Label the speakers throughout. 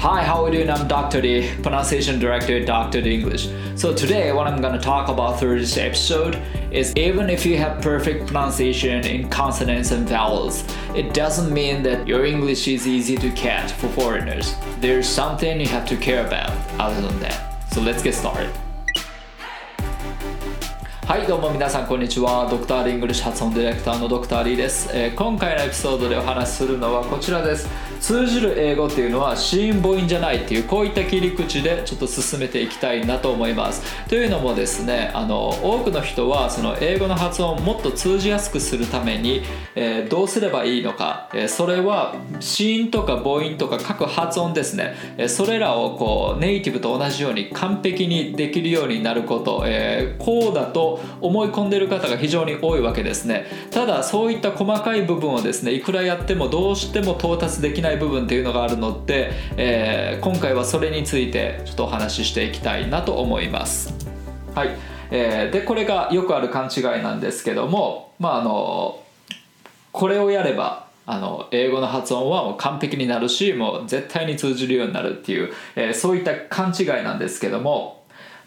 Speaker 1: Hi, how are you doing? I'm Dr. D, pronunciation director at Dr. D English. So today, what I'm gonna talk about through this episode is even if you have perfect pronunciation in consonants and vowels, it doesn't mean that your English is easy to catch for foreigners. There's something you have to care about other than that. So let's get started. はいどうも皆さんこんにちはドクターリングリッシュ発音ディレクターのドクターリーです、えー、今回のエピソードでお話しするのはこちらです 通じる英語っていうのは子音母音じゃないっていうこういった切り口でちょっと進めていきたいなと思います。というのもですねあの多くの人はその英語の発音をもっと通じやすくするために、えー、どうすればいいのか、えー、それは子音とか母音とか各発音ですね、えー、それらをこうネイティブと同じように完璧にできるようになること、えこうだと思い込んでいる方が非常に多いわけですね。ただそういった細かい部分をですねいくらやってもどうしても到達できない部分っていうのがあるので、えー、今回はそれについてちょっとお話ししていきたいなと思います。はい、えー、でこれがよくある勘違いなんですけどもまああのこれをやればあの英語の発音はもう完璧になるしもう絶対に通じるようになるっていう、えー、そういった勘違いなんですけども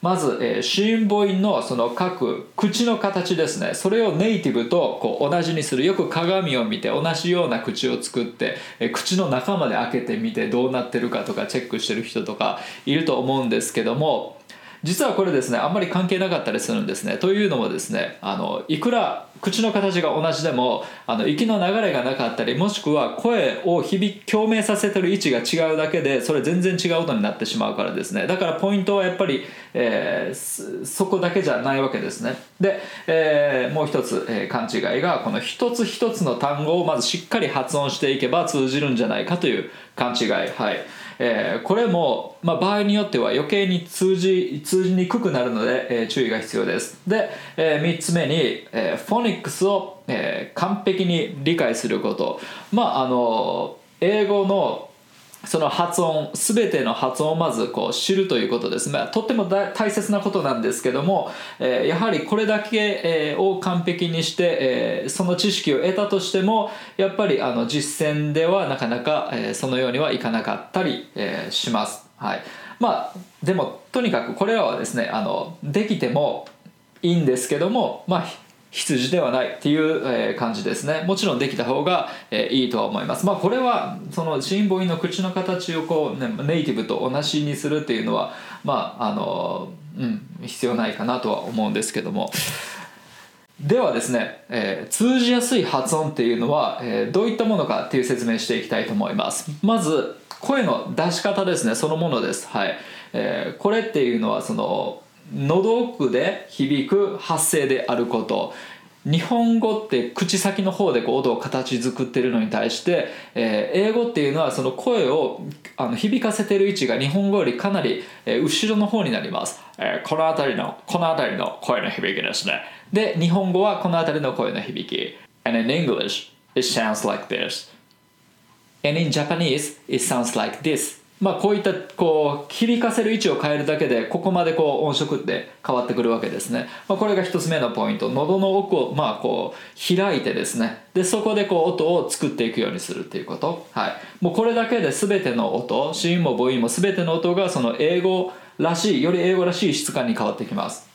Speaker 1: まず、えー、子音母音のその各口の形ですね。それをネイティブとこう同じにする。よく鏡を見て同じような口を作って、えー、口の中まで開けてみてどうなってるかとかチェックしてる人とかいると思うんですけども実はこれですねあんまり関係なかったりするんですね。というのもですねあのいくら口の形が同じでもあの息の流れがなかったりもしくは声を響き共鳴させてる位置が違うだけでそれ全然違う音になってしまうからですね。だからポイントはやっぱり、えー、そこだけじゃないわけですね。で、えー、もう一つ、えー、勘違いがこの一つ一つの単語をまずしっかり発音していけば通じるんじゃないかという勘違い。はい。えー、これも、まあ、場合によっては余計に通じ通じにくくなるので、えー、注意が必要です。で、えー、3つ目に、えー、フォニックスを、えー、完璧に理解すること。まああの英語のその発音全ての発音をまずこう知るということですねとっても大切なことなんですけども、えー、やはりこれだけ、えー、を完璧にして、えー、その知識を得たとしてもやっぱりあの実践ではなかなか、えー、そのようにはいかなかったり、えー、します。はいまあ、でもとにかくこれらはですねあのできてもいいんですけども、まあ、羊ではないっていう感じですね。もちろんできた方がいいとは思います。まあこれはそのシンボイの口の形をこう、ね、ネイティブと同じにするっていうのはまああのうん必要ないかなとは思うんですけども。ではですね、えー、通じやすい発音っていうのは、えー、どういったものかっていう説明していきたいと思います。まず声の出し方ですね。そのものです。はい、えー、これっていうのはその喉奥で響く発声であること。日本語って口先の方でこう音を形作ってるのに対して、えー、英語っていうのはその声をあの響かせてる位置が日本語よりかなり、えー、後ろの方になります、えー、この辺りのこの辺りの声の響きですね。で日本語はこの辺りの声の響き。And in English it sounds like this. And in Japanese it sounds like this. まあ、こういったこう響かせる位置を変えるだけでここまでこう音色って変わってくるわけですね、まあ、これが一つ目のポイント。喉の奥をまあこう開いてですね。でそこでこう音を作っていくようにするっていうこと、はい、もうこれだけで全ての音子音も母音も全ての音がその英語らしいより英語らしい質感に変わってきます。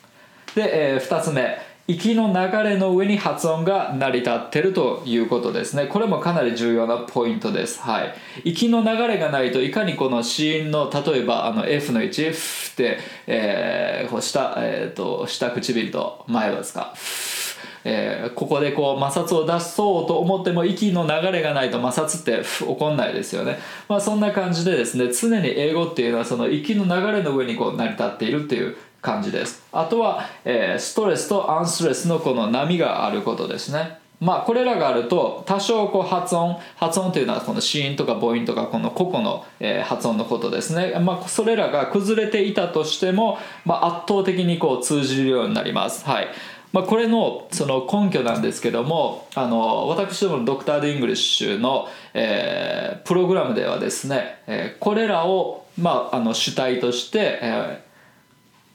Speaker 1: で、えー、2つ目。息の流れの上に発音が成り立ってるということですね。これもかなり重要なポイントです。はい。息の流れがないといかにこの子音の例えばあの F の位置 F って、えー、下,、えーと、下唇と前はですか。えー、ここでこう摩擦を出そうと思っても息の流れがないと摩擦って起こんないですよね、まあ、そんな感じでですね常に英語っていうのはその息の流れの上にこう成り立っているっていう感じです。あとは、えー、ストレスと unstress のこの波があることですね。まあこれらがあると多少こう発音発音というのはこの子音とか母音とかこの個々の、えー、発音のことですね、まあ、それらが崩れていたとしても、まあ、圧倒的にこう通じるようになります。はい。まあ、これのその根拠なんですけどもあの私どものドクター D イングリッシュの、えー、プログラムではですね、えー、これらを、まあ、あの主体として、えー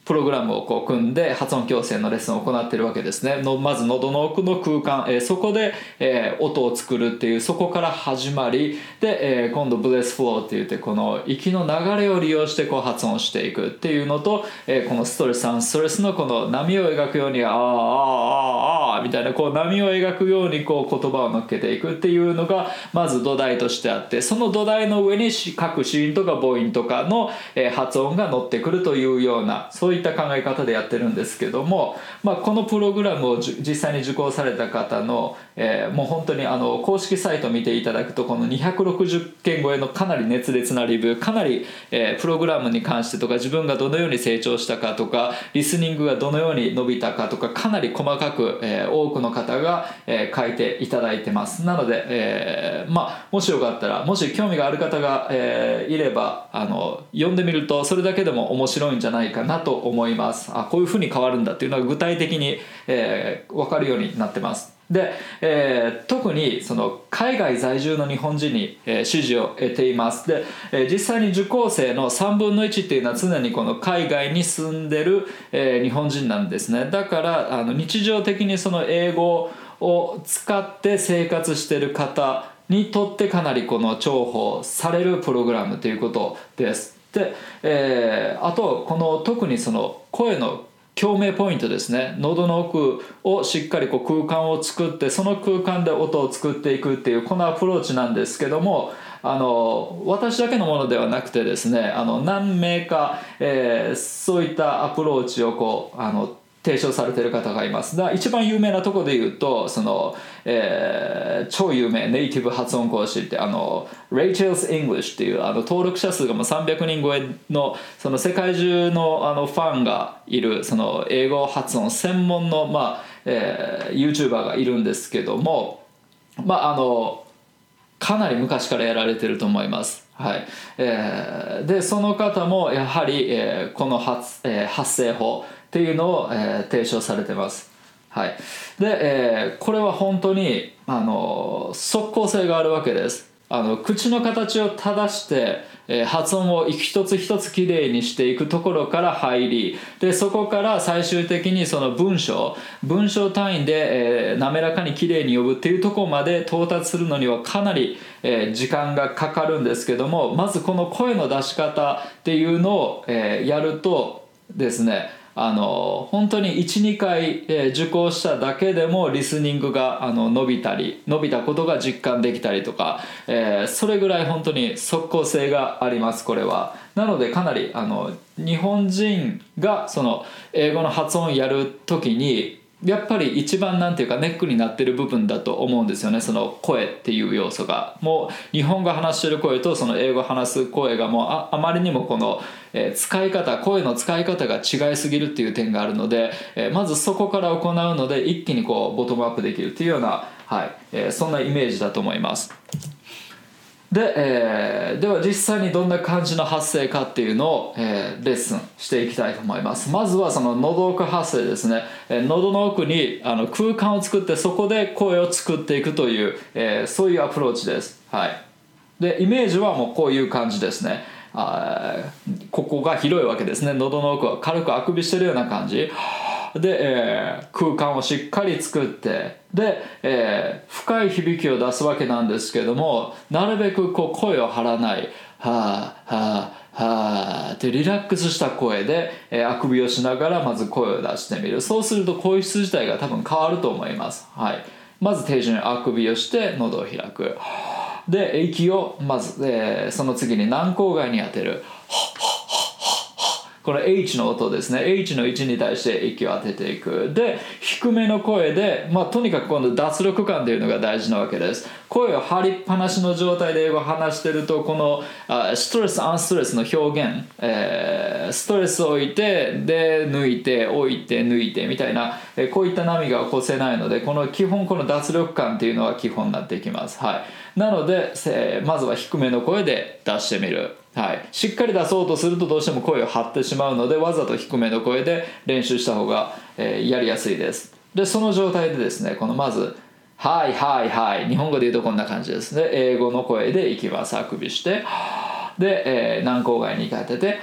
Speaker 1: プログラムをこう組んで発音矯正のレッスンを行っているわけですね。のまず喉の奥の空間、えー、そこで、えー、音を作るっていうそこから始まり。で、えー、今度ブレスフローって言ってこの息の流れを利用してこう発音していくっていうのと、えー、このストレスアンストレスのこの波を描くようにああああああみたいなこう波を描くようにこう言葉を乗っけていくっていうのがまず土台としてあってその土台の上に各子音とか母音とかの、えー、発音が乗ってくるというようなそういいった考え方でやってるんですけども、まあ、このプログラムを実際に受講された方の、えー、もう本当にあの公式サイトを見ていただくとこの260件超えのかなり熱烈なリビューかなり、えー、プログラムに関してとか自分がどのように成長したかとかリスニングがどのように伸びたかとかかなり細かく、えー、多くの方が、えー、書いていただいてます。なので、えー、まあもしよかったらもし興味がある方が、えー、いればあの読んでみるとそれだけでも面白いんじゃないかなと思います。あこういうふうに変わるんだっていうのが具体的に、えー、分かるようになってます。で、えー、特にその海外在住の日本人に、えー、支持を得ています。で、えー、実際に受講生の3分の1っていうのは常にこの海外に住んでる、えー、日本人なんですね。だからあの日常的にその英語を使って生活してる方にとってかなりこの重宝されるプログラムということです。で、えー、あとこの特にその声の共鳴ポイントですね。喉の奥をしっかりこう空間を作ってその空間で音を作っていくっていうこのアプローチなんですけどもあの私だけのものではなくてですねあの何名か、えー、そういったアプローチをこうあの提唱されてる方がいますだ一番有名なところで言うとその、えー、超有名ネイティブ発音講師ってあの Rachel's English っていうあの登録者数がもう300人超えのその世界中のあのファンがいるその英語発音専門の、まあえー、YouTuber がいるんですけどもまああのかなり昔からやられてると思います。はいえー、でその方もやはり、えー、この発,、えー、発声法っていうのを、えー、提唱されてます。はい、で、えー、これは本当にあの即効性があるわけです。あの口の形を正して、えー、発音を一つ一つきれいにしていくところから入りでそこから最終的にその文章文章単位で、えー、滑らかにきれいに呼ぶっていうとこまで到達するのにはかなり、えー、時間がかかるんですけどもまずこの声の出し方っていうのを、え、やるとですねあの本当に12回、えー、受講しただけでもリスニングがあの伸びたり伸びたことが実感できたりとか、えー、それぐらい本当に即効性がありますこれは。なのでかなりあの日本人がその英語の発音やる時にやっぱり一番なんていうかネックになってる部分だと思うんですよねその声っていう要素がもう日本語話してる声とその英語話す声がもうああまりにもこの、え、使い方声の使い方が違いすぎるっていう点があるので、え、まずそこから行うので一気にこうボトムアップできるっていうような、はいえ、そんなイメージだと思います。で、えー、では実際にどんな感じの発声かっていうのを、えー、レッスンしていきたいと思います。まずはその喉奥発声ですね、えー、喉の奥にあの空間を作ってそこで声を作っていくという、えー、そういうアプローチです。はい。でイメージはもうこういう感じですね。あここが広いわけですね。喉の奥は軽くあくびしてるような感じ。で、えー、空間をしっかり作ってで、えー、深い響きを出すわけなんですけどもなるべくこう声を張らない「はあはあはあ」ってリラックスした声で、えー、あくびをしながらまず声を出してみる。そうすると声質自体が多分変わると思います、はい、まず定時にあくびをして喉を開く。で息をまず、えー、その次に軟口蓋に当てる。この H の音ですね。H の位置に対して息を当てていく。で低めの声で、まあ、とにかくこの脱力感というのが大事なわけです。声を張りっぱなしの状態で英語を話してるとこのあストレスアンストレスの表現、えー、ストレスを置いてで抜いて置いて抜いてみたいな、え、こういった波が起こせないのでこの基本この脱力感っていうのは基本になっていきます。はい。なので、え、まずは低めの声で出してみる。はい、しっかり出そうとするとどうしても声を張ってしまうのでわざと低めの声で練習した方が、えー、やりやすいです。でその状態でですねこのまず「はいはいはい」日本語で言うとこんな感じですね。英語の声でいきます。あくびして。で、えー、軟口蓋に当てて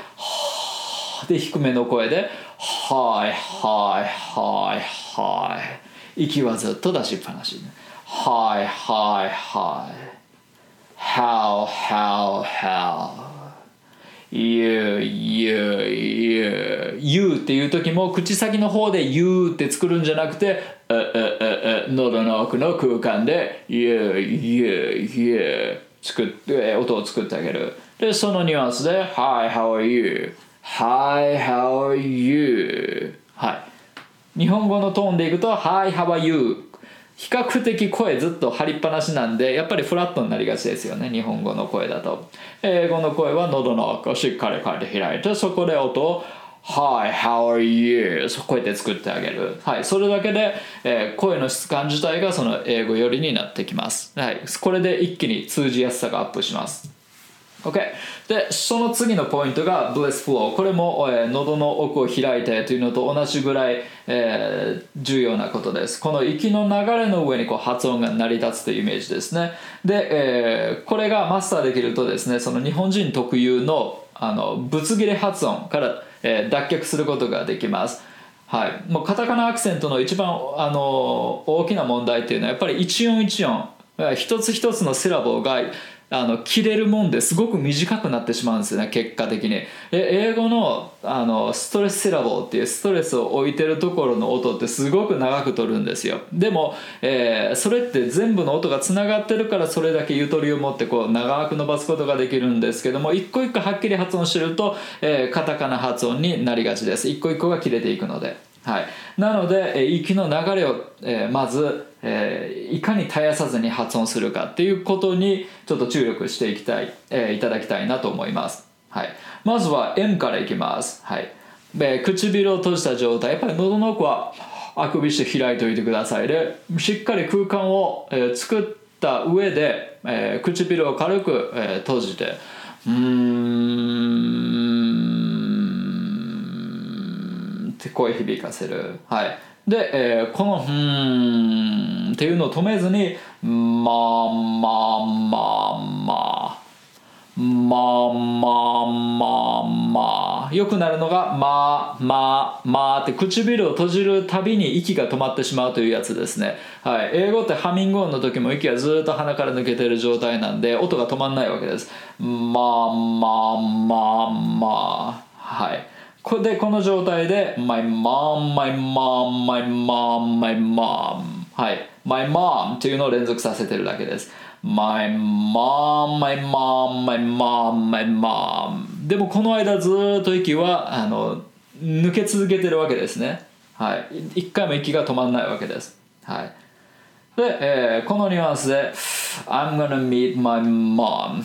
Speaker 1: で低めの声で「はいはいはいはい。息はずっと出しっぱなし。はいはいはい how how how you, you, you, you っていう時も口先の方で you って作るんじゃなくてうううう喉の奥の空間で you, you, you 作って音を作ってあげるでそのニュアンスで Hi, how are you? Hi, how are you? はい日本語のトーンでいくと Hi, how are you? 比較的声ずっと張りっぱなしなんでやっぱりフラットになりがちですよね日本語の声だと英語の声は喉の奥をしっかり開いてそこで音を Hi, how are you? そうこうやって作ってあげる。はい、それだけで、えー、声の質感自体がその英語寄りになってきます。はい、これで一気に通じやすさがアップします。OK。で、その次のポイントが Bliss Flow。これも、えー、喉の奥を開いてというのと同じぐらい、えー、重要なことです。この息の流れの上にこう発音が成り立つというイメージですね。で、えー、これがマスターできるとですね、その日本人特有のあのぶつ切れ発音から、え、脱却することができます。はい、もうカタカナアクセントの一番あの大きな問題っていうのはやっぱり一音一音一つ一つのセラボがあの切れるもんですごく短くなってしまうんですよね結果的に。英語のあのストレスセラボーっていうストレスを置いてるところの音ってすごく長く取るんですよ。でも、えー、それって全部の音がつながってるからそれだけゆとりを持ってこう長く伸ばすことができるんですけども一個一個はっきり発音してると、えー、カタカナ発音になりがちです。一個一個が切れていくので。はい、なので、え息の流れを、えまず、えいかに絶やさずに発音するかっていうことにちょっと注力していきたい、えいただきたいなと思います、はい、まずは M からいきます、はい。え唇を閉じた状態。やっぱり喉の奥はあくびして開いておいてくださいでしっかり空間を、え作った上で、え唇を軽く、え閉じて。うん。って声響かせる。はい。で、えー、この「うん」っていうのを止めずに「まあまあまあまあ」まあまあまあまあ。よくなるのが「まあまあまあ」って唇を閉じるたびに息が止まってしまうというやつですね、はい、英語ってハミング音の時も息がずっと鼻から抜けてる状態なんで音が止まんないわけです。まあまあまあまあ。はい。これでこの状態で My mom, my mom, my mom, my mom. はい。My mom というのを連続させてるだけです。My mom, my mom, my mom, my mom. でもこの間ずっと息はあの抜け続けてるわけですね。はい。一回も息が止まらないわけです。はい。で、えー、このニュアンスで I'm gonna meet my mom.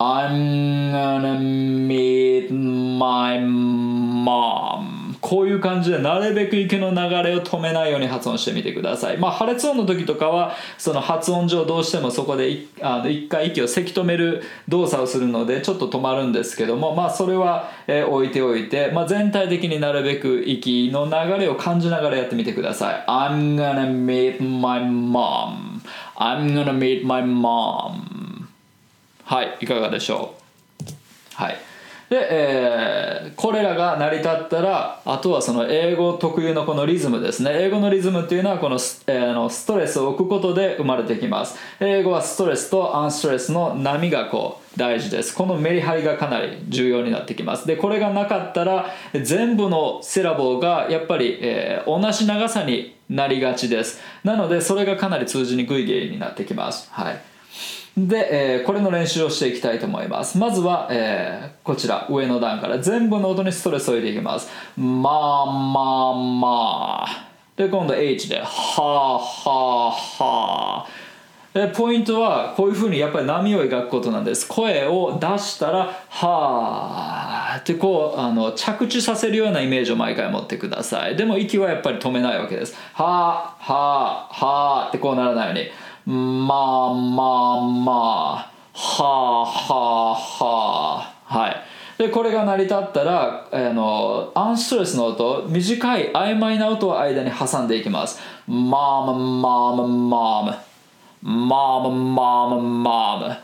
Speaker 1: I'm gonna meet my mom. こういう感じでなるべく息の流れを止めないように発音してみてください。まあ破裂音の時とかはその発音上どうしてもそこであの一回息をせき止める動作をするのでちょっと止まるんですけどもまあそれは、え置いておいて、まあ、全体的になるべく息の流れを感じながらやってみてください。I'm gonna meet my mom. I'm gonna meet my mom. はいいかがでしょう？はい。で、えー、これらが成り立ったらあとはその英語特有のこのリズムですね。英語のリズムっていうのはこのス,、えー、のストレスを置くことで生まれてきます。英語はストレスとアンストレスの波がこう大事です。このメリハリがかなり重要になってきます。でこれがなかったら全部のセラボーがやっぱり、えー、同じ長さになりがちです。なのでそれがかなり通じにくい原因になってきます。はい。で、えー、これの練習をしていきたいと思います。まずは、えー、こちら上の段から。全部の音にストレスを入れていきます。まあまあまあ。で今度 H ではあはあはあ。でポイントはこういうふうにやっぱり波を描くことなんです。声を出したら「はあ」ってこうあの着地させるようなイメージを毎回持ってください。でも息はやっぱり止めないわけです「はあはあはあ」ってこうならないように。まあまあまあはあはあはあ。はい。でこれが成り立ったらあのアンストレスの音短い曖昧な音を間に挟んでいきます。マーママーママーママーママーマー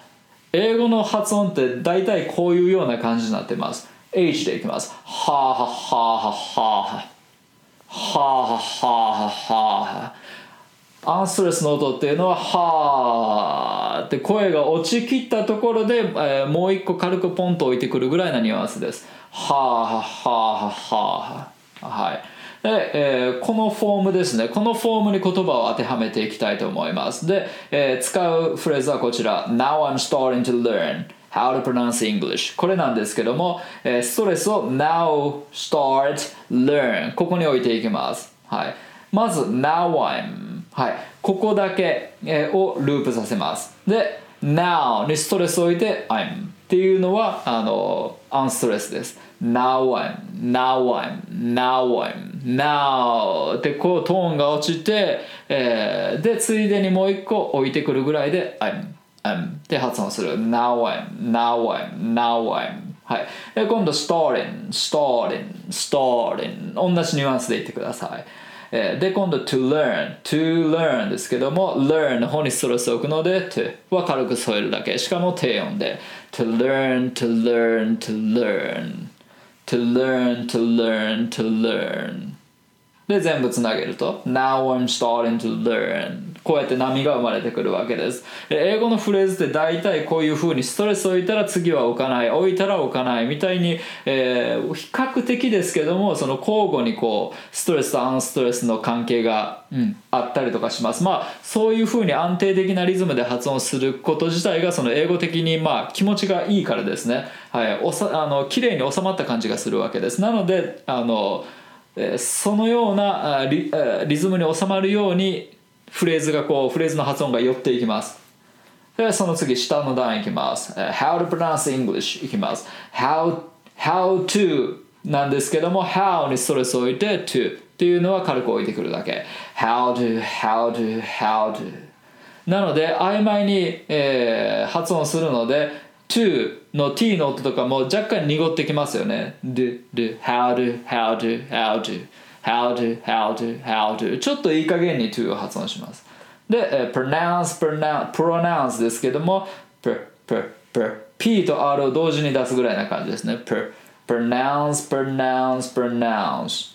Speaker 1: 英語の発音って大体こういうような感じになってます。H でいきます。はあはあはあ。はあはあはあはあ。アンストレスの音っていうのははあって声が落ちきったところで、えー、もう一個軽くポンと置いてくるぐらいなニュアンスです。はあはあはあはい。で、えー、このフォームですね。このフォームに言葉を当てはめていきたいと思います。で、えー、使うフレーズはこちら。Now I'm starting to learn how to pronounce English これなんですけども、えー、ストレスを now start learn ここに置いていきます。はい。まず now I'm はい。ここだけ、え、をループさせます。で now にストレスを置いて I'm っていうのはあのアンストレスです。now I'm now I'm now I'm now ってこうトーンが落ちて、えー、でついでにもう一個置いてくるぐらいで I'm I'm って発音する。now I'm now I'm now I'm はい。で今度 starting starting starting 同じニュアンスで言ってください。で今度 to learn to learn ですけども learn の方にストレスを置くので to は軽く添えるだけしかも低音で to learn to learn to learn to learn to learn to learn で全部つなげると。Now I'm starting to learn. こうやって波が生まれてくるわけです。英語のフレーズって大体こういうふうにストレス置いたら次は置かない。置いたら置かないみたいに、えー、比較的ですけどもその交互にこうストレスとアンストレスの関係が、うん、あったりとかします。まあそういうふうに安定的なリズムで発音すること自体がその英語的にまあ気持ちがいいからですね。はいおさあの綺麗に収まった感じがするわけです。なのであのそのようなリリズムに収まるようにフレーズがこうフレーズの発音が寄っていきます。でその次下の段いきます。How to pronounce English いきます。How, how to なんですけども How にストレスを置いて to っていうのは軽く置いてくるだけ。How to, how to, how to なので曖昧に、えー、発音するので to の t の音とかも若干濁ってきますよね do, do, how to, how to, how to how to, how to, how to ちょっといい加減に to を発音しますで、pronounce, pronounce, pronounce ですけども per, per, per, p と r を同時に出すぐらいな感じですね per, pronounce, pronounce, pronounce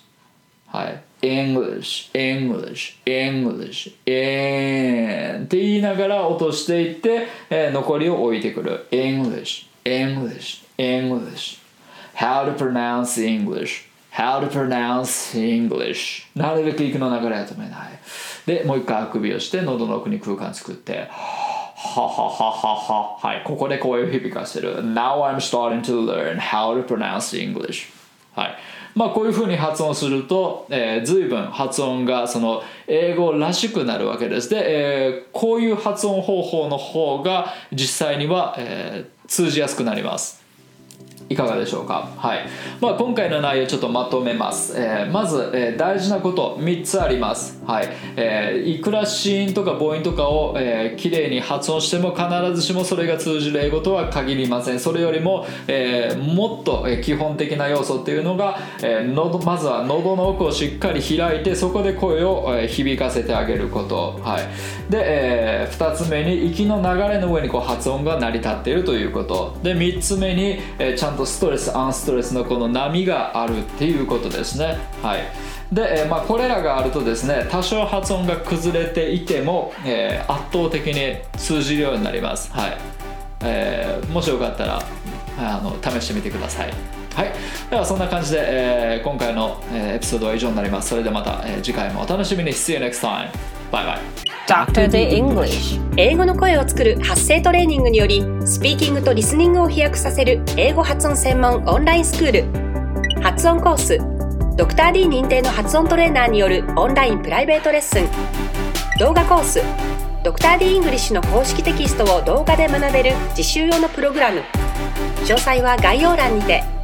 Speaker 1: はい English, English, English, en って言いながら落としていって、えー、残りを置いてくる English, English, English How to pronounce English How to pronounce English なるべく息の流れは止めないでもう一回あくびをして喉の奥に空間作ってははははははいここで声を響かせる Now I'm starting to learn how to pronounce English はいまあこういうふうに発音すると、えー、随分発音がその英語らしくなるわけです。で、えー、こういう発音方法の方が実際には、えー、通じやすくなります。いかがでしょうか、はい。まあ、今回の内容ちょっとまとめます、えー、まず、えー、大事なこと3つあります、はい。えー、いくら子音とか母音とかを、えー、きれいに発音しても必ずしもそれが通じる英語とは限りません。それよりも、えー、もっと基本的な要素っていうのが、えー、喉まずは喉の奥をしっかり開いてそこで声を、え響かせてあげること、はい、で、えー、2つ目に息の流れの上にこう発音が成り立っているということ。で3つ目に、えー、ちゃんととストレスアンストレスのこの波があるっていうことですね。はい。で、え、まあ、これらがあるとですね多少発音が崩れていても、えー、圧倒的に通じるようになります。はい、えー、もしよかったらあの試してみてください。はい、ではそんな感じで、えー、今回の、え、エピソードは以上になります。それではまた、え、次回もお楽しみに。See you next time. バイバイ
Speaker 2: Dr. The English 英語の声を作る発声トレーニングによりスピーキングとリスニングを飛躍させる英語発音専門オンラインスクール。発音コースドクター d 認定の発音トレーナーによるオンラインプライベートレッスン。動画コースドクター d イングリッシュの公式テキストを動画で学べる実習用のプログラム。詳細は概要欄にて。